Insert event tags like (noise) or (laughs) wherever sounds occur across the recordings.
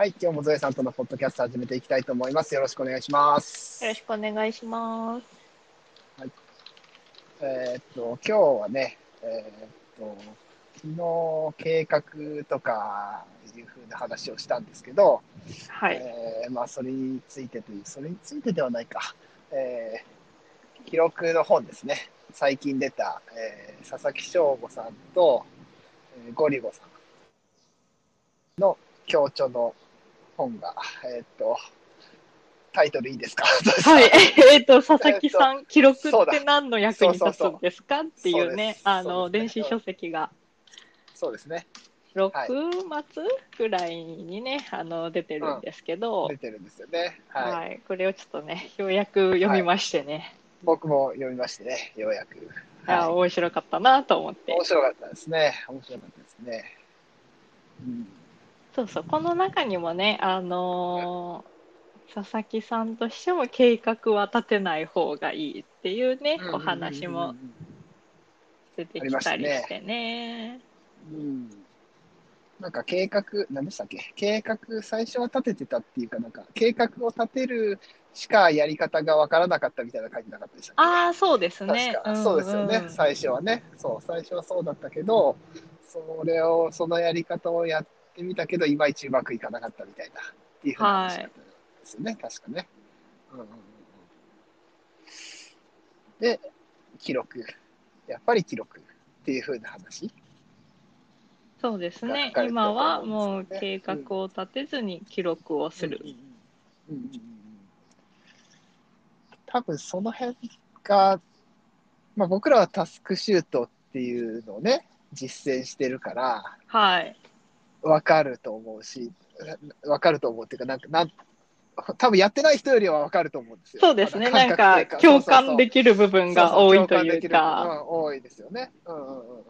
はい、今日もゾエさんとのポッドキャスト始めていきたいと思います。よろしくお願いします。よろしくお願いします。えーっと、今日はね、えーっと、昨日計画とかいうふうな話をしたんですけど、はい。えーまあ、それについてという、それについてではないか、えー記録の本ですね。最近出た、えー佐々木翔吾さんと、えーゴリゴさんの共著の本が、えーっと、タイトルいいですか？はい。えっ、と、佐々木さん、記録って何の役に立つんですか？っていうねあの、ね電子書籍がそうですね。6末ぐらいにね、あの、出てるんですけど、出てるんですよね。はい。はい。これをちょっとね、ようやく読みましてね、僕も読みましてね、ようやく。あはい面白かったなと思って面。白かったですね。面白かったですね。うん、そうそう、この中にもね、あのー佐々木さんとしても計画は立てない方がいいっていうね、お話も出てきたりしてね。うん。なんか計画、何でしたっけ？計画、最初は立ててたっていうか、なんか計画を立てるしかやり方がわからなかったみたいな書いてなかったでしたっけ？ああ、そうですね。確か、んそうですよね、ん最初はね。そう、最初はそうだったけど、それを、そのやり方をやってみたけど、いまいちうまくいかなかったみたいな、っていうふうな話だったんですよね、確かね。うんうんうんうんで、記録。やっぱり記録っていうふうな話。そうですね書かれて。る今はもう計画を立てずに記録をするうん。うんうんうんうん多分その辺が、まあ、僕らはタスクシュートっていうのをね、実践してるから、はい。わかると思うし、わかると思うっていうか、なんか、なん多分やってない人よりはわかると思うんですよ。そうですね。なんか共感できる部分が多いというそうか。多いですよね。うんうんうんうん。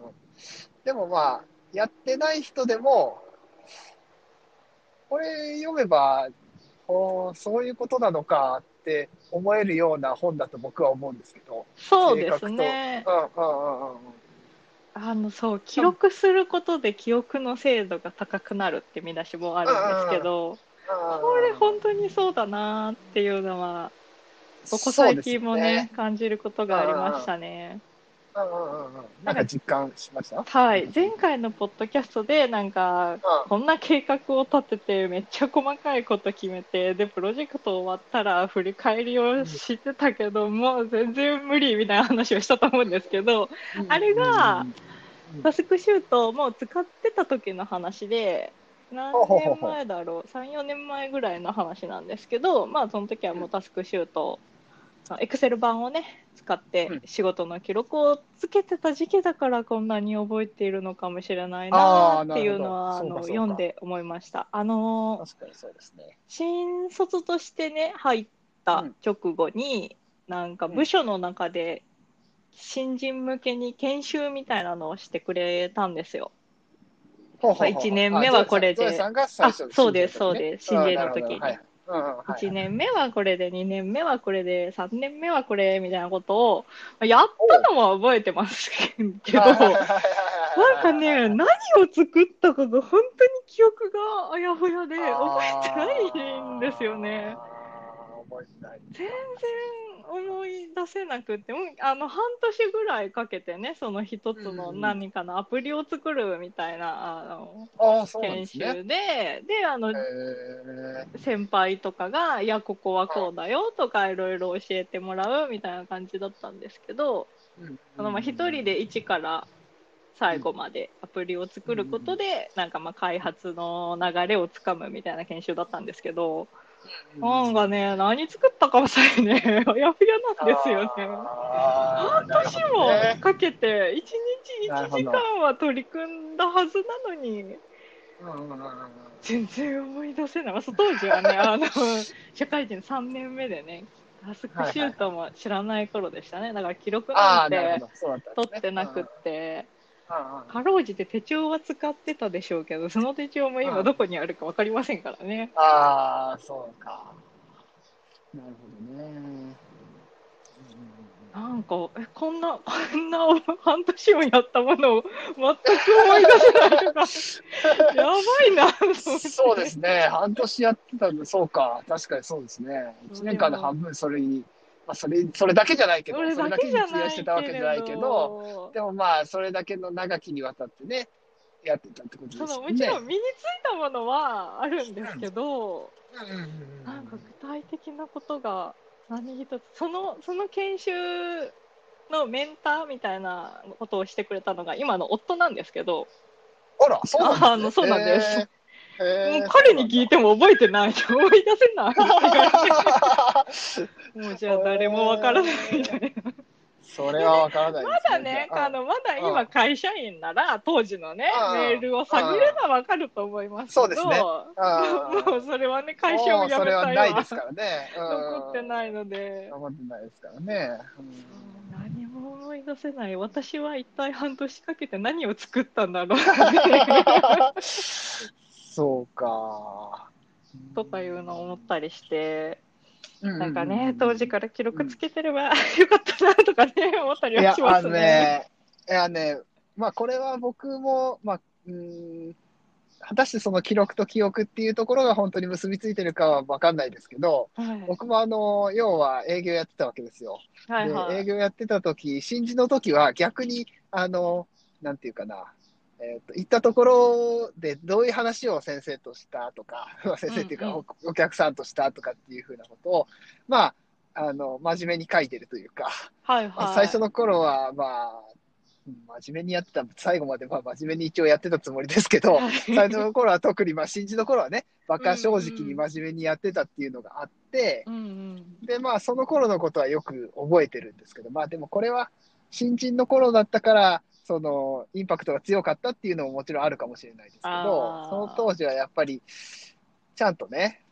でもまあ、やってない人でも、これ読めば、おーそういうことなのかって思えるような本だと僕は思うんですけど。そうですね。うんうんうんうんうん。あの、そう、記録することで記憶の精度が高くなるって見出しもあるんですけど、これ本当にそうだなっていうのは、ここ最近もね、感じることがありましたね。そうですよね。うんうんうんうん。なんか実感しました？はい。前回のポッドキャストで、なんか、こんな計画を立てて、めっちゃ細かいこと決めて、で、プロジェクト終わったら振り返りをしてたけど、もう全然無理みたいな話をしたと思うんですけど、あれが、タスクシュートもう使ってた時の話で、何年前だろう、3、4年前ぐらいの話なんですけど、まあ、その時はもうタスクシュート、エクセル版をね、使って仕事の記録をつけてた時期だからこんなに覚えているのかもしれないなっていうのはあの読んで思いました。あの確かにそうですね。新卒としてね入った直後に、なんか部署の中で新人向けに研修みたいなのをしてくれたんですよ。1年目はこれで、あそうです、そうです、新人の時に。1年目はこれで、2年目はこれで、3年目はこれみたいなことを、やったのは覚えてますけど、(laughs) なんかね、何を作ったかが本当に記憶があやふやで覚えてないんですよね。全然思い出せなくて、あの半年ぐらいかけてね、その一つの何かのアプリを作るみたいな、あの研修で、で、あの、先輩とかが、いや、ここはこうだよとか、いろいろ教えてもらうみたいな感じだったんですけど、一人で一から最後までアプリを作ることで、なんかまあ開発の流れをつかむみたいな研修だったんですけど、なんかね、何作ったかもさえね、あやふやなんですよね。半年もかけて、1日1時間は取り組んだはずなのに、全然思い出せない。当時はね、あの、(laughs) 社会人3年目でね、タスクシュートも知らない頃でしたね。だから記録なんて取ってなくって、かろうじて手帳は使ってたでしょうけど、その手帳も今どこにあるか分かりませんからね。ああ、そうか。なるほどね。なんか、え、こんな、こんな半年もやったものを全く思い出せないとか、(laughs) やばいな。そうですね。半年やってたんで、そうか。確かにそうですね。1年間で半分それに、まあ、それ、それだけじゃないけど、それだけにけじゃない費やしてたわけじゃないけど、ど、でもまあ、それだけの長きにわたってね、やってたってことそですよね。のもちろん身についたものはあるんですけど、うんうんうんうんなんか具体的なことが何一つ、そのその研修のメンターみたいなことをしてくれたのが今の夫なんですけど、あら、そうなんです、ね、そうなんですへー。へーもう彼に聞いても覚えてないと思い出せない。(laughs) もうじゃあ誰もわからないみたいな。それはわからないです、まだね、あのまだ今会社員なら当時のねうんメールを探ればわかると思いますけど、そうですね。うんもうそれはね会社を辞めそれたよはないですからね。うん。残ってないので、残ってないですからね。何も思い出せない。私は一体半年かけて何を作ったんだろうって。(laughs) そうか。とかいうのを思ったりして、うなんかね当時から記録つけてれば (laughs) よかったなとかね思ったりはし、ますあのね。ね、いやね、まあこれは僕も、まあ、うーん、果たしてその記録と記憶っていうところが本当に結びついてるかは分かんないですけど、はい僕もあの、要は営業やってたわけですよ。はいはいで営業やってた時、新人の時は逆に、あの、なんていうかな、えっと行ったところでどういう話を先生としたとか、(laughs) まあ先生っていうか、おお客さんとしたとかっていうふうなことを、まあ、あの、真面目に書いてるというか、はいまあはい。最初の頃は、まあ、うん真面目にやってた、最後までまあ真面目に一応やってたつもりですけど、はい。(laughs) 最初の頃は特に、まあ、新人の頃はね、馬鹿正直に真面目にやってたっていうのがあって、うんうん。で、まあ、その頃のことはよく覚えてるんですけど、まあ、でもこれは新人の頃だったから、その、インパクトが強かったっていうのももちろんあるかもしれないですけどその当時はやっぱり、ちゃんとね、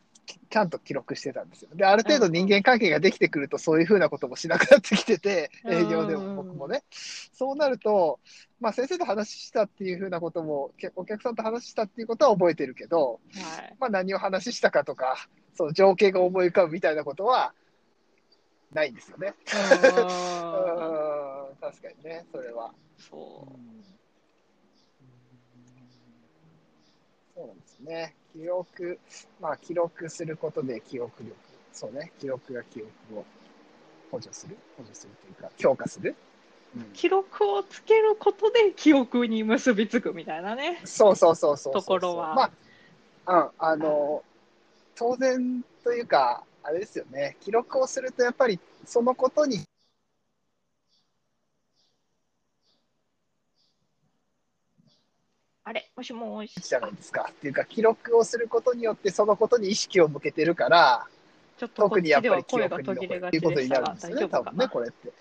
ちゃんと記録してたんですよ。で、ある程度人間関係ができてくると、そういうふうなこともしなくなってきてて、うん営業でも僕もね。そうなると、まあ、先生と話したっていうふうなことも、けお客さんと話したっていうことは覚えてるけど、はい。まあ、何を話したかとか、その情景が思い浮かぶみたいなことは、ないんですよね。(laughs) うんうん確かにね、それは。そう。そうなんですね。記録、まあ、記録することで記憶力。そうね、記録が記憶を補助する補助するというか、強化する。うん記録をつけることで記憶に結びつくみたいなね。そうそうそうそうそうところはまあ、うん、あの、当然というか、あれですよね、記録をするとやっぱりそのことに、あれもしもし。じゃないですか。っていうか、記録をすることによってそのことに意識を向けてるから、ちょっと特にやっぱり記憶に残るっていうことになるんですよね、多分ね、な？これって。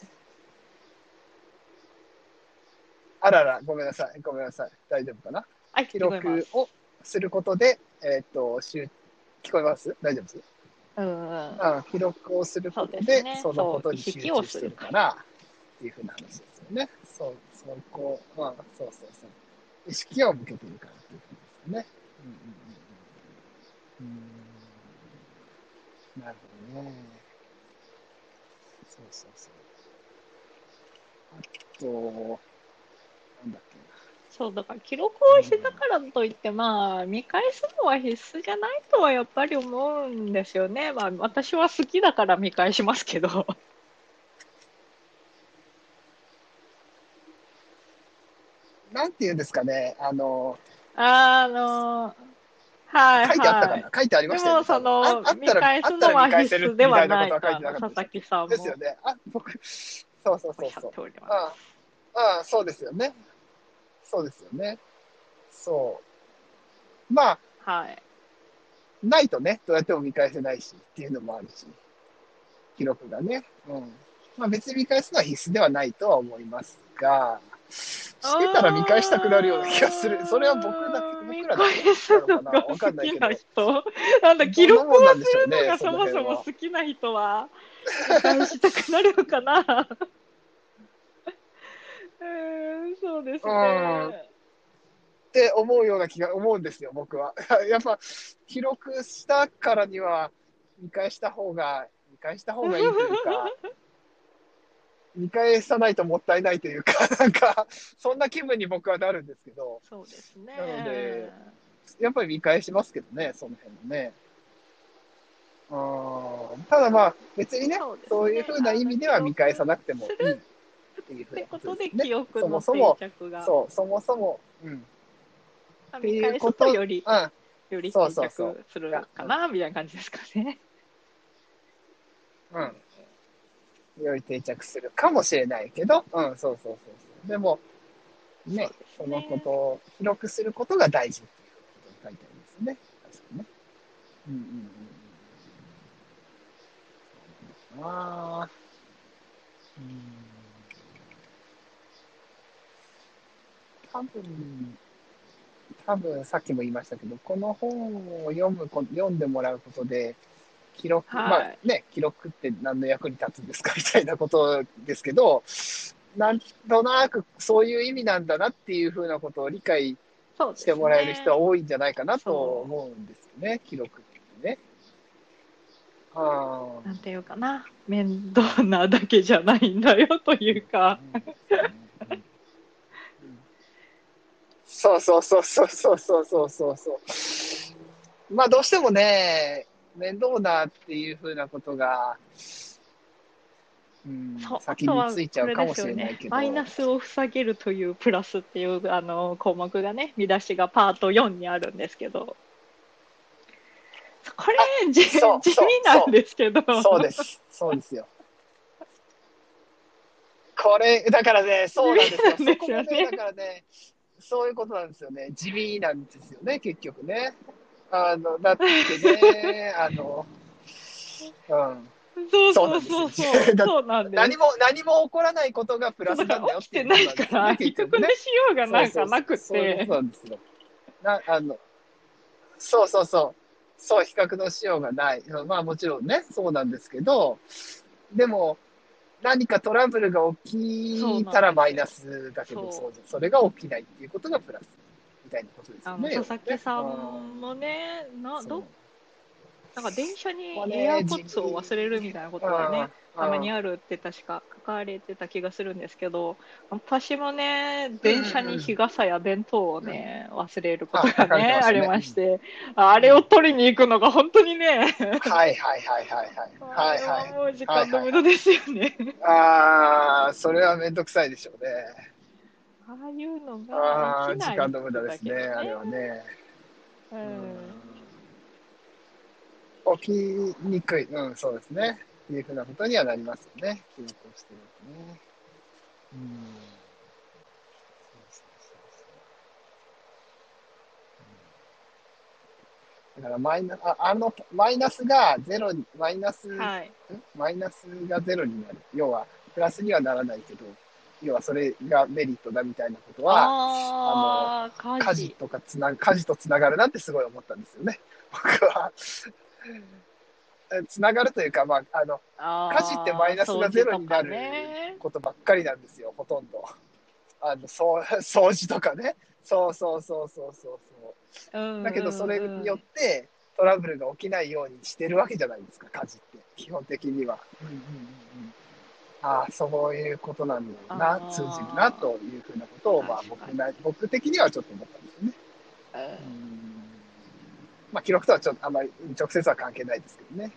あらら、ごめんなさい、ごめんなさい。大丈夫かな？はい、記録をすることで、えっ、と、集聞こえます？大丈夫です？うんうん。うん、記録をすることでねそのことに集中してるからっていうふうな話ですよね。そう、そこ、まあ、そうそうそう。意識を向けてるからっていうことですね。うんうんうんうん。なるほどね。そうそうそう。あと、なんだっけな。そう、だから記録をしたからといって、まあ、見返すのは必須じゃないとはやっぱり思うんですよね。まあ、私は好きだから見返しますけど。なんて言うんですかね、あの、あの、はい書いてあったかはい。な？書いてありまでしたよね。も、その、ああった見ら返すのは必須ではないかいな佐々木さんもですよね。あ、僕、そうそうそうそう。ああ、そうですよね。そうですよね。そう。まあ、はい。ないとね、どうやっても見返せないしっていうのもあるし、記録がね。うん。まあ別に見返すのは必須ではないとは思いますが、してたら見返したくなるような気がする。それは僕だけ、見僕らだけなのかなんないけどきな。人。なんだ、記録をするのがそもそも好きな人は、見返したくなるのかな。うーん、そうですうんね。って思うような気が思うんですよ、僕は。(laughs) やっぱ、記録したからには、見返した方が、見返した方がいいというか、見返さないともったいないというか、(laughs) なんか、そんな気分に僕はなるんですけど、そうですね。なのでやっぱり見返しますけどね、その辺もね。うんただまあ、別にね、そういうふうな意味では見返さなくてもいいっていうふってうなことで、ですね記憶のそもそも定着が。そう、そもそも、うん。って見返すいうこととより、うん、より定着するかな、みたいな感じですかね。うん。より定着するかもしれないけど、うん、そうそうそうそう。でも、ね、そのことを広くすることが大事っていうことを書いてありますね。確かにね。うんうんうんうん。ああ。うん。多分、多分さっきも言いましたけど、この本を読むこ、読んでもらうことで、記録、はい。まあね、記録って何の役に立つんですかみたいなことですけど、なんとなくそういう意味なんだなっていうふうなことを理解してもらえる人は多いんじゃないかなと思うんですよね、記録ってね。なんていうかな、面倒なだけじゃないんだよというか、そうそうそうそうそうそうそうそう。まあどうしてもね、面倒なっていうふうなことが、うんそう、先についちゃうかもしれないけど。マイナスを塞げるというプラスっていうあの項目がね、見出しがパート4にあるんですけど、これ、地味なんですけど、そうです。そうですよ。これ、だからね、そうなんですよ。ね、だからね、そういうことなんですよね。地味なんですよね、結局ね。あの、だってね、あの、うん。そうそうそうそうそうなんです。何も、何も起こらないことがプラスなんだよっていう起きてないから、比較の。しようがなんかなくそうそうなんですよ。な、あの、そうそうそう。そう、比較のしようがない。まあもちろんね、そうなんですけど、でも、何かトラブルが起きたらマイナスだけど、そそれが起きないっていうことがプラスみたいなことですよね。佐々木さんもね、なうんどなんか電車にエアポッツを忘れるみたいなことがね、うんたまにあるって確か書かれてた気がするんですけど、私もね、電車に日傘や弁当をね、忘れることがね、ありまして、あれを取りに行くのが本当にね、はいはいはいはいはい。あはいれはもはい。う時間の無駄ですよね。ああ、それはめんどくさいでしょうね。ああいうのああ、ができない時間の無駄ですね、あれはね。うん起きにくい、うん、そうですね。っていうふうなことにはなりますよね。記録をしてるとね。うん。だからマイナああのマイナスがゼロに、マイナス、はい。ん？マイナスがゼロになる。要は、プラスにはならないけど、要はそれがメリットだみたいなことは、ああ、家家事。事とかつな家事とつながるなってすごい思ったんですよね。僕は。つながるというか、まあ、あの、家事ってマイナスがゼロになることばっかりなんですよ、ほとんど。あの、そう、掃除とかね。そうそうそうそうそうそう。うんだけど、それによってトラブルが起きないようにしてるわけじゃないですか、家事って。基本的には。うんうんうんうんああ、そういうことなんだろうな通じるな、というふうなことを、まあ、僕な、僕的にはちょっと思ったんですよね。うんうんまあ、記録とはちょっとあまり直接は関係ないですけどね。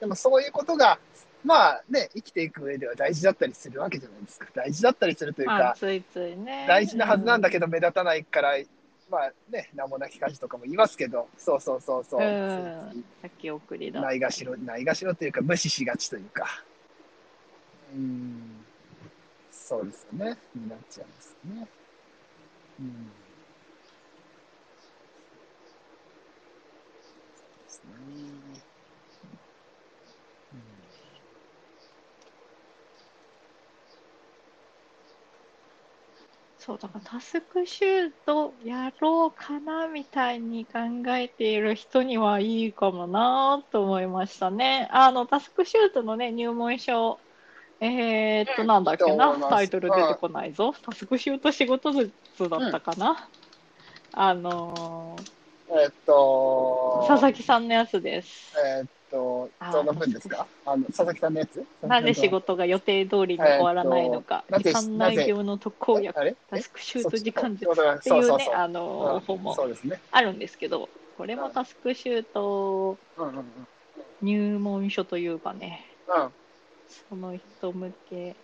でもそういうことが、まあね、生きていく上では大事だったりするわけじゃないですか。大事だったりするというか、まあついついね。大事なはずなんだけけど目立たないから、まあね、名もなき家事とかも言いますけど、そうそうそうそう。うん。先送りだ。ないがしろ、ないがしろというか、無視しがちというか。うん。そうですよね。になっちゃうんですよね。うん。そうですね。うんそう、だからタスクシュートやろうかなみたいに考えている人にはいいかもなと思いましたね。あの、タスクシュートのね、入門書、えーっと、なんだっけな？タイトル出てこないぞ。タスクシュート仕事図だったかな？あのーえっと、佐々木さんのやつです。えっと、あ事の分ですか？あの佐々木さんのやつ？なぜ仕事が予定通りに終わらないのか、えーっと遺産内容の特効薬、タスクシュート時間術そっていうね、あの、うん。本も。あるんですけど、これもタスクシュートうんうんうん。入門書というかね、うん、その人向け。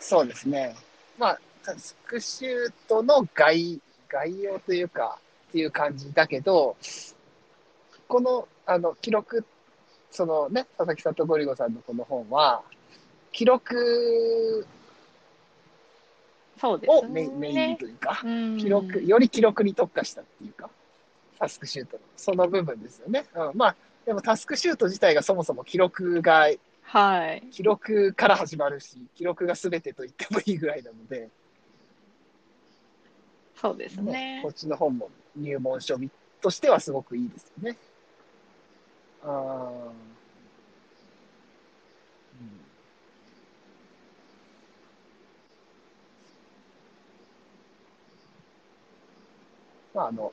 そうですね。まあ、タスクシュートの概概要というか、っていう感じだけど、この、あの、記録、そのね、佐々木さんとゴリゴさんのこの本は、記録そうですをメインメインにね。というか、うん記録、より記録に特化したっていうか、タスクシュートの、その部分ですよね。うん、まあ、でもタスクシュート自体がそもそも記録が、はい。記録から始まるし、記録が全てと言ってもいいぐらいなので、そうですねねこっ。ちの本も入門書としてはすごくいいですよね。あーうんまあ、あの、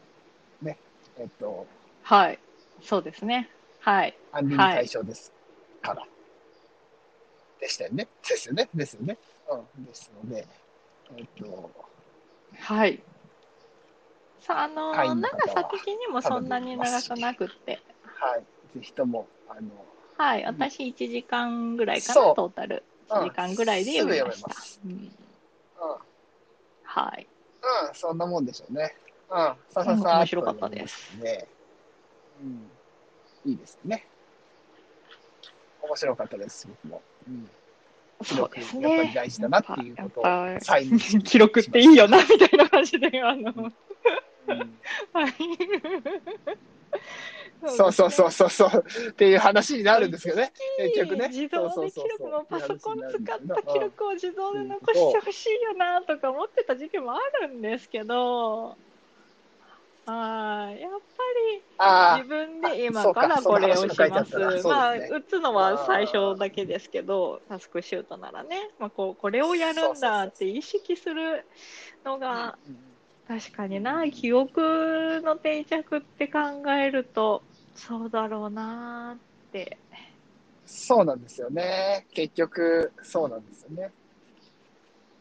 ね、えっと、はい。そうですね。はい。管理に対象ですから。でしたよね。ですよね。ですよね。うん。ですので、えっと、はい。さあ、あの、長さ的にもそんなに長くなくって、はい。ぜひとも、あの、はい。うん私1時間ぐらいかな、トータル。うん1時間ぐらいで読みましうん、うん。はい。うん、そんなもんでしょうね。うん、さささ面白かったですね。うん、いいですね。面白かったです、僕も。うん、記そう録ですやっぱりね。大事だなっていうことをやっぱ再認記録っていいよな、みたいな感じで、あの、うんはい。そうそうそうそうそうっていう話になるんですけどね。結局ね。自動で記録もパソコン使った記うん録を自動で残してほしいよなとか思ってた時期もあるんですけど、はい、やっぱあり自分で今か。からこれをします。あまあ、打つのは最初だけですけど、タスクシュートならね、まあ、こうこれをやるんだって意識するのあが、うん確かにな、記憶の定着って考えると、そうだろうなって。そうなんですよね。結局、そうなんですよね。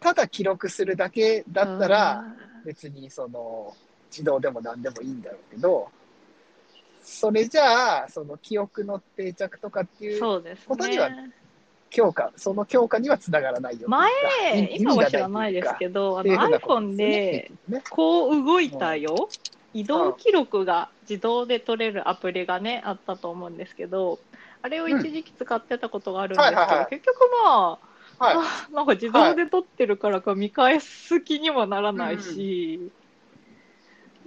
ただ記録するだけだったら、別にその自動でも何でもいいんだろうけど、それじゃあ、その記憶の定着とかってうん、いうことにはね。強化、その強化にはつながらないよ。前、意今は知らないですけど、あのっていうふうなこと iPhone で、こう動いたよ、移動記録が自動で取れるアプリがね、あったと思うんですけど、あれを一時期使ってたことがあるんですけど、はいはいはい。結局まあ、はい。あなんか自動で撮ってるからか見返す気にもならないし、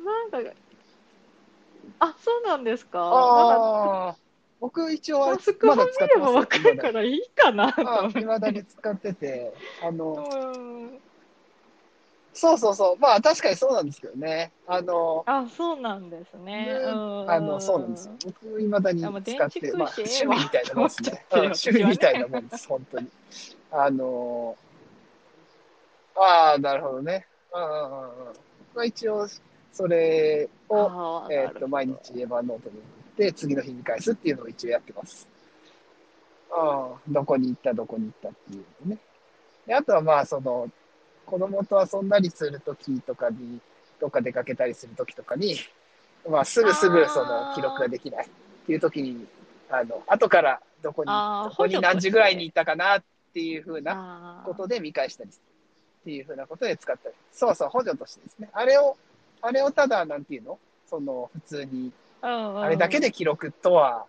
なんか、あ、そうなんですか？ああ、僕一応あれ使ってればわますかるからいいかなといまだに使ってて、あの、うんそうそうそう、まあ確かにそうなんですけどね。あの、あ、そうなんですね。あの、そうなんですよ。僕、いまだに使って、まあ、趣味みたいなもんですね。趣味みたいなもんです、本当に。あのああ、なるほどね。うんうんうんうん。まあ一応、それを、えっ、と、毎日エヴァノートに送って、次の日に返すっていうのを一応やってます。うん、どこに行った、どこに行ったっていうのね。であとはまあ、その、子供と遊んだりするときとかに、どっか出かけたりするときとかに、まあ、すぐすぐその記録ができないっていうときに、あの、後からどこに、どこに何時ぐらいに行ったかなっていうふうなことで見返したりするっていうふうなことで使ったり。そうそう、補助としてですね。あれを、あれをただ、なんていうの？その、普通に、あれだけで記録とは、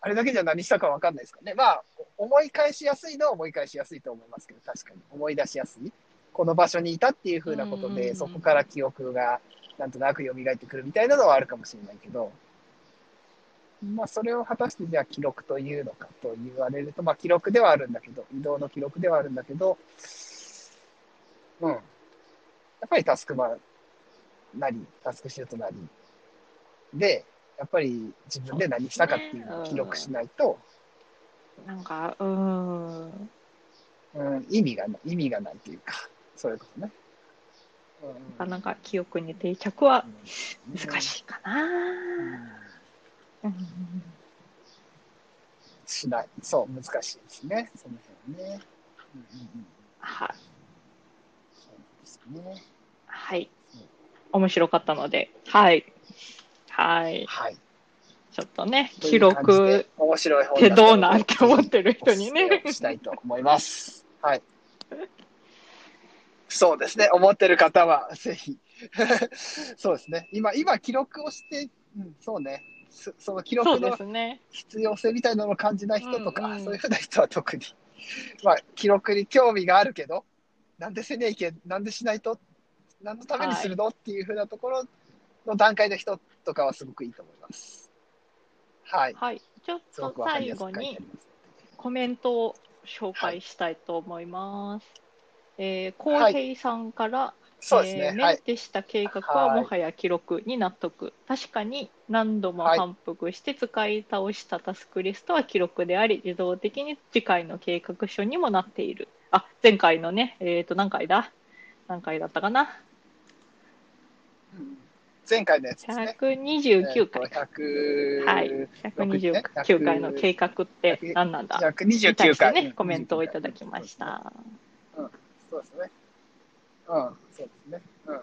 あれだけじゃ何したかわかんないですかね。まあ、思い返しやすいのは思い返しやすいと思いますけど、確かに。思い出しやすい。この場所にいたっていうふうなことで、うんうんうんそこから記憶がなんとなく蘇ってくるみたいなのはあるかもしれないけど、まあ、それを果たしてじゃあ記録というのかと言われると、まあ、記録ではあるんだけど、移動の記録ではあるんだけど、うん。やっぱりタスクマなり、タスクシュートなりで、やっぱり自分で何したかっていうのを記録しないと、なんか、うーん。うん、意味がない、意味がないというか、そういうことね。うんなかなか記憶に定着はうん難しいかな。うんうんしない。そう、難しいですね。その辺はね。うんうんうん。はい。そうですね。はい。面白かったので、はい。はい。はい。ちょっとね、記録面白い本ってどうなんって思ってる人にねしたいと思います。はい。そうですね。思ってる方は、ぜひ。(laughs) そうですね。今、今、記録をして、うん、そうね。そその記録のすね。必要性みたいなのを感じない人とか、うんうんそういうふうな人は特に、まあ、記録に興味があるけど、なんでせねえけん、なんでしないと、何のためにするの、っていうふうなところの段階の人とかはすごくいいと思います。はい。はい。ちょっと最後に。コメントを紹介したいと思います。えー、浩はい平さんから、そうですね。えーはい。メンテした計画ははいもはや記録に納得。確かに何度もはい反復して使い倒したタスクリストは記録であり、自動的に次回の計画書にもなっている。あ、前回のね、えっ、と、何回だ？何回だったかな？前回のやつですね。?129 回。えーと100はい。129回の計画って何なんだ？に対129して回。ね、コメントをいただきまし。た。そうですね。うん、そうですね。うん。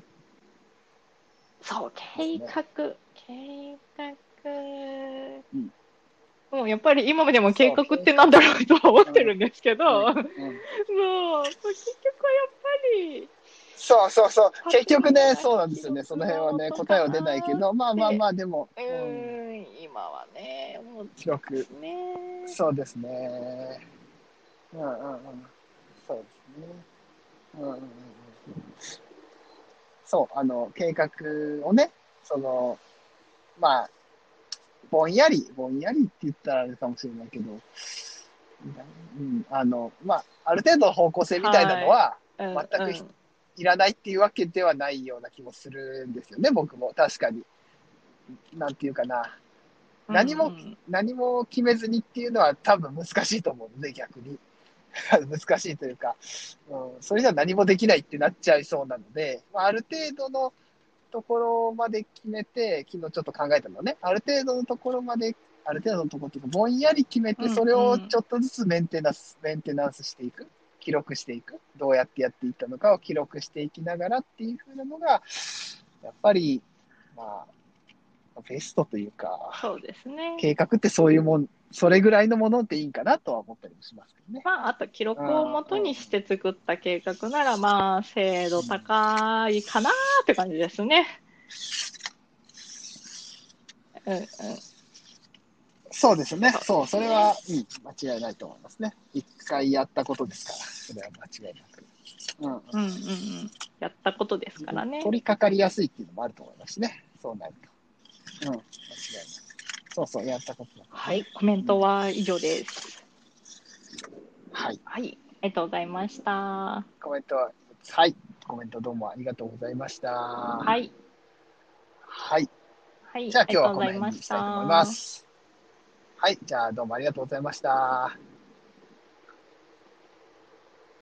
そう、計画、計画。うんもうやっぱり今までも計画ってなんだろうとは思ってるんですけど、もう結局はやっぱり、そうそうそう。結局ね、そうなんですよね。その辺はね、答えは出ないけど、まあまあまあ、でも、ううん今はね、もう記録で。すね。そうですね。うんうんうん。そうですね。うんうんうんうん。そう、あの、計画をね、その、まあ、ぼんやり、ぼんやりって言ったらあれかもしれないけど、うん、あの、まあ、ある程度の方向性みたいなのは、うん全くうんいらないっていうわけではないような気もするんですよね、僕も。確かに。なんていうかな。何もうん何も決めずにっていうのは多分難しいと思うので、逆に。(laughs) 難しいというか、うん、それじゃ何もできないってなっちゃいそうなので、まあ、ある程度のところまで決めて、昨日ちょっと考えたのはね、ある程度のところまで、ある程度のところというか、ぼんやり決めて、うんうんそれをちょっとずつメンテナンス、メンテナンスしていく。記録していく。どうやってやっていったのかを記録していきながらっていうふうなのが、やっぱり、まあ、ベストというか、そうですね。計画ってそういうもん、それぐらいのものでいいんかなとは思ったりもしますけどね。まあ、あと記録をもとにして作った計画なら、まあ、精度高いかなって感じですね。うんうん。そうですね。そう、それは、うん、間違いないと思いますね。一回やったことですから、それは間違いなく。うん、うんうんうん。やったことですからね。取り掛かりやすいっていうのもあると思いますしね。そうなると。うん、間違いなく。そうそう、やったことはい、コメントは以上です。はい。はい、ありがとうございました。コメントは、はい。コメントどうもありがとうございました。は。はい、はい。はい、じゃあ今日はこの辺にしたいと思います。はい。じゃあどうもありがとうございました。